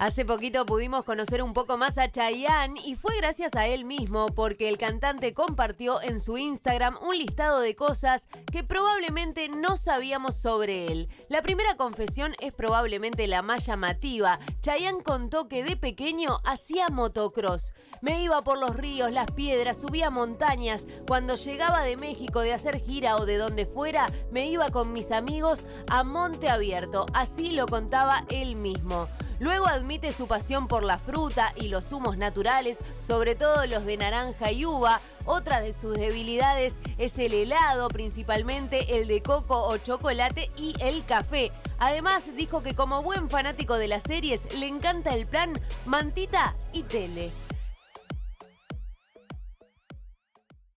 Hace poquito pudimos conocer un poco más a Chayanne y fue gracias a él mismo porque el cantante compartió en su Instagram un listado de cosas que probablemente no sabíamos sobre él. La primera confesión es probablemente la más llamativa. Chayanne contó que de pequeño hacía motocross. Me iba por los ríos, las piedras, subía montañas. Cuando llegaba de México de hacer gira o de donde fuera, me iba con mis amigos a Monte Abierto. Así lo contaba él mismo. Luego admite su pasión por la fruta y los zumos naturales, sobre todo los de naranja y uva. Otra de sus debilidades es el helado, principalmente el de coco o chocolate y el café. Además, dijo que como buen fanático de las series, le encanta el plan Mantita y Tele.